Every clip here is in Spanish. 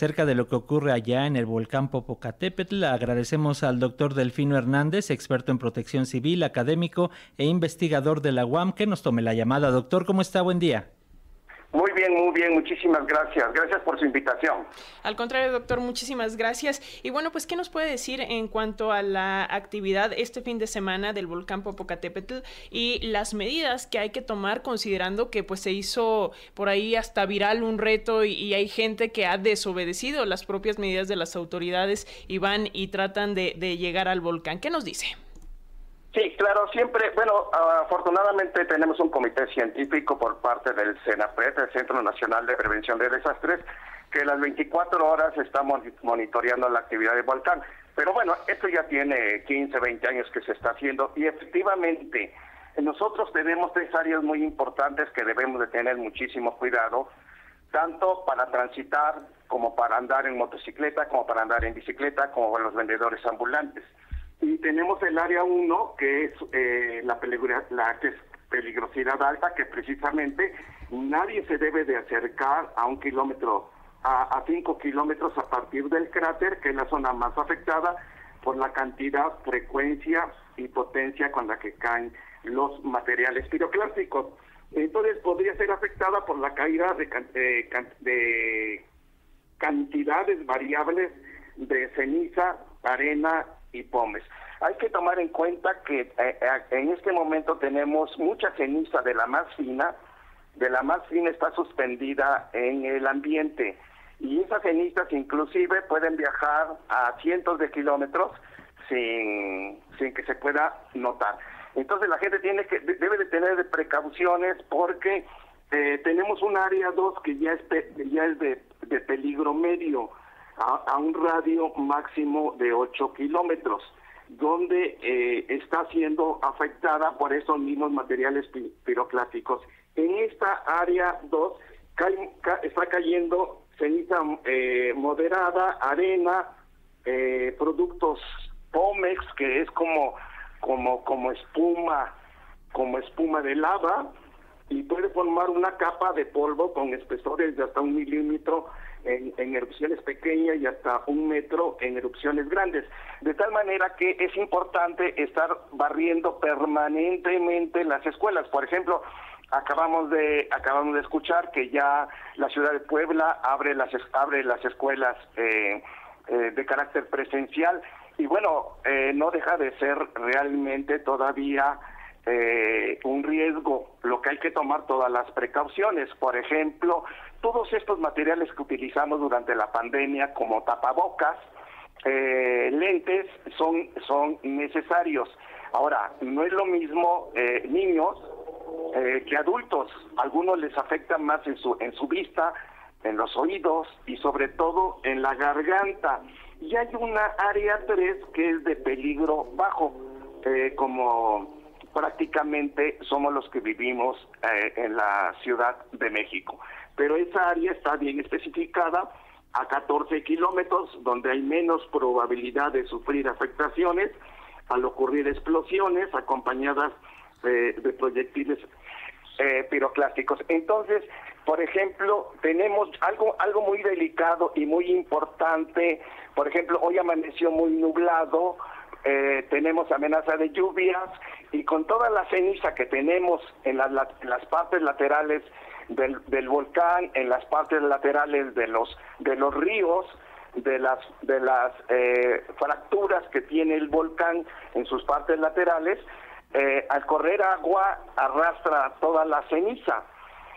acerca de lo que ocurre allá en el volcán Popocatépetl. Agradecemos al doctor Delfino Hernández, experto en protección civil, académico e investigador de la UAM, que nos tome la llamada. Doctor, ¿cómo está? Buen día. Muy bien, muy bien, muchísimas gracias. Gracias por su invitación. Al contrario, doctor, muchísimas gracias. Y bueno, pues, ¿qué nos puede decir en cuanto a la actividad este fin de semana del volcán Popocatépetl y las medidas que hay que tomar considerando que pues se hizo por ahí hasta viral un reto y, hay gente que ha desobedecido las propias medidas de las autoridades y van y tratan de, de llegar al volcán? ¿Qué nos dice? Claro, siempre, bueno, afortunadamente tenemos un comité científico por parte del CENAPRED, el Centro Nacional de Prevención de Desastres, que las 24 horas estamos monitoreando la actividad del volcán. Pero bueno, esto ya tiene 15, 20 años que se está haciendo y efectivamente nosotros tenemos tres áreas muy importantes que debemos de tener muchísimo cuidado, tanto para transitar como para andar en motocicleta, como para andar en bicicleta, como para los vendedores ambulantes. Y tenemos el área 1, que es eh, la, la que es peligrosidad alta, que precisamente nadie se debe de acercar a un kilómetro, a, cinco kilómetros a partir del cráter, que es la zona más afectada por la cantidad, frecuencia y potencia con la que caen los materiales piroclásticos. Entonces podría ser afectada por la caída de, de cantidades variables de ceniza, arena y pomes. Hay que tomar en cuenta que eh, eh, en este momento tenemos mucha ceniza de la más fina, de la más fina está suspendida en el ambiente y esas cenizas inclusive pueden viajar a cientos de kilómetros sin, sin que se pueda notar. Entonces la gente tiene que debe de tener precauciones porque eh, tenemos un área 2 que ya es, ya es de, de peligro medio a, un radio máximo de 8 kilómetros, donde eh, está siendo afectada por esos mismos materiales piroclásticos. En esta área 2 está cayendo ceniza eh, moderada, arena, eh, productos Pomex, que es como, como, como espuma, como espuma de lava, y puede formar una capa de polvo con espesores de hasta un milímetro en, erupciones pequeñas y hasta un metro en erupciones grandes. De tal manera que es importante estar barriendo permanentemente las escuelas. Por ejemplo, acabamos de acabamos de escuchar que ya la ciudad de Puebla abre las abre las escuelas eh, eh, de carácter presencial y bueno eh, no deja de ser realmente todavía un riesgo lo que hay que tomar todas las precauciones por ejemplo todos estos materiales que utilizamos durante la pandemia como tapabocas, eh, lentes, son, son necesarios. Ahora, no es lo mismo eh, niños eh, que adultos. Algunos les afecta más en su, en su vista, en los oídos y sobre todo en la garganta. Y hay una área 3 que es de peligro bajo, como prácticamente somos los que vivimos en la Ciudad de México pero esa área está bien especificada a 14 kilómetros, donde hay menos probabilidad de sufrir afectaciones al ocurrir explosiones acompañadas de, proyectiles eh, piroclásticos. Entonces, por ejemplo, tenemos algo, algo muy delicado y muy importante. Por ejemplo, hoy amaneció muy nublado, eh, tenemos amenaza de lluvias y con toda la ceniza que tenemos en las partes laterales del, volcán, en las partes laterales de los, de los ríos, de las, de las eh, fracturas que tiene el volcán en sus partes laterales, eh, al correr agua arrastra toda la ceniza.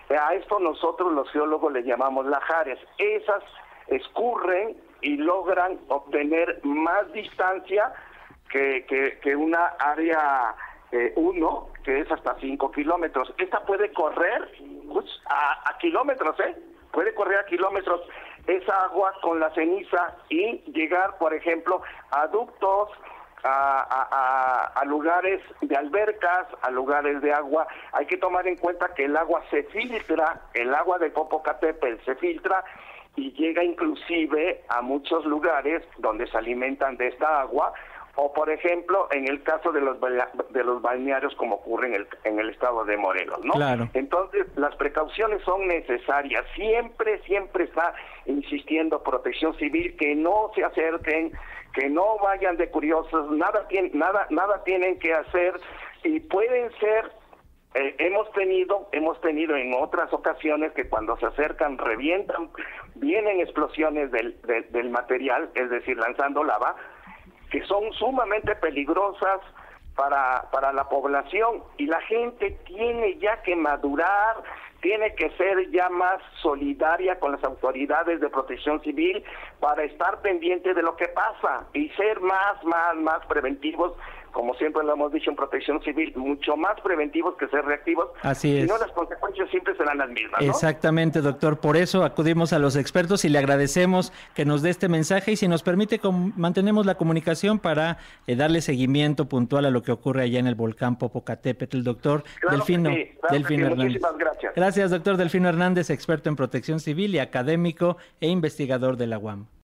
A esto nosotros los geólogos le llamamos lajares. Esas escurren y logran obtener más distancia que, que, una área 1, eh, que es hasta 5 kilómetros. Esta puede correr a, kilómetros, ¿eh? Puede correr a kilómetros esa agua con la ceniza y llegar, por ejemplo, a ductos, a, a, lugares de albercas, a lugares de agua. Hay que tomar en cuenta que el agua se filtra, el agua de Popocatépetl se filtra y llega inclusive a muchos lugares donde se alimentan de esta agua o por ejemplo en el caso de los de los balnearios como ocurre en el, en el estado de Morelos, ¿no? Claro. Entonces las precauciones son necesarias. Siempre, siempre está insistiendo Protección Civil que no se acerquen, que no vayan de curiosos, nada nada nada tienen que hacer y pueden ser eh, hemos tenido hemos tenido en otras ocasiones que cuando se acercan revientan vienen explosiones del, del material es decir lanzando lava que son sumamente peligrosas para, para la población y la gente tiene ya que madurar, tiene que ser ya más solidaria con las autoridades de protección civil para estar pendiente de lo que pasa y ser más, más, más preventivos como siempre lo hemos dicho en protección civil, mucho más preventivos que ser reactivos. Así es. Si no, las consecuencias siempre serán las mismas. Exactamente, doctor. Por eso acudimos a los expertos y le agradecemos que nos dé este mensaje y si nos permite, mantenemos la comunicación para eh, darle seguimiento puntual a lo que ocurre allá en el volcán Popocatépetl. Doctor Delfino, Delfino Hernández. gracias. Gracias, doctor Delfino Hernández, experto en protección civil y académico e investigador de la UAM.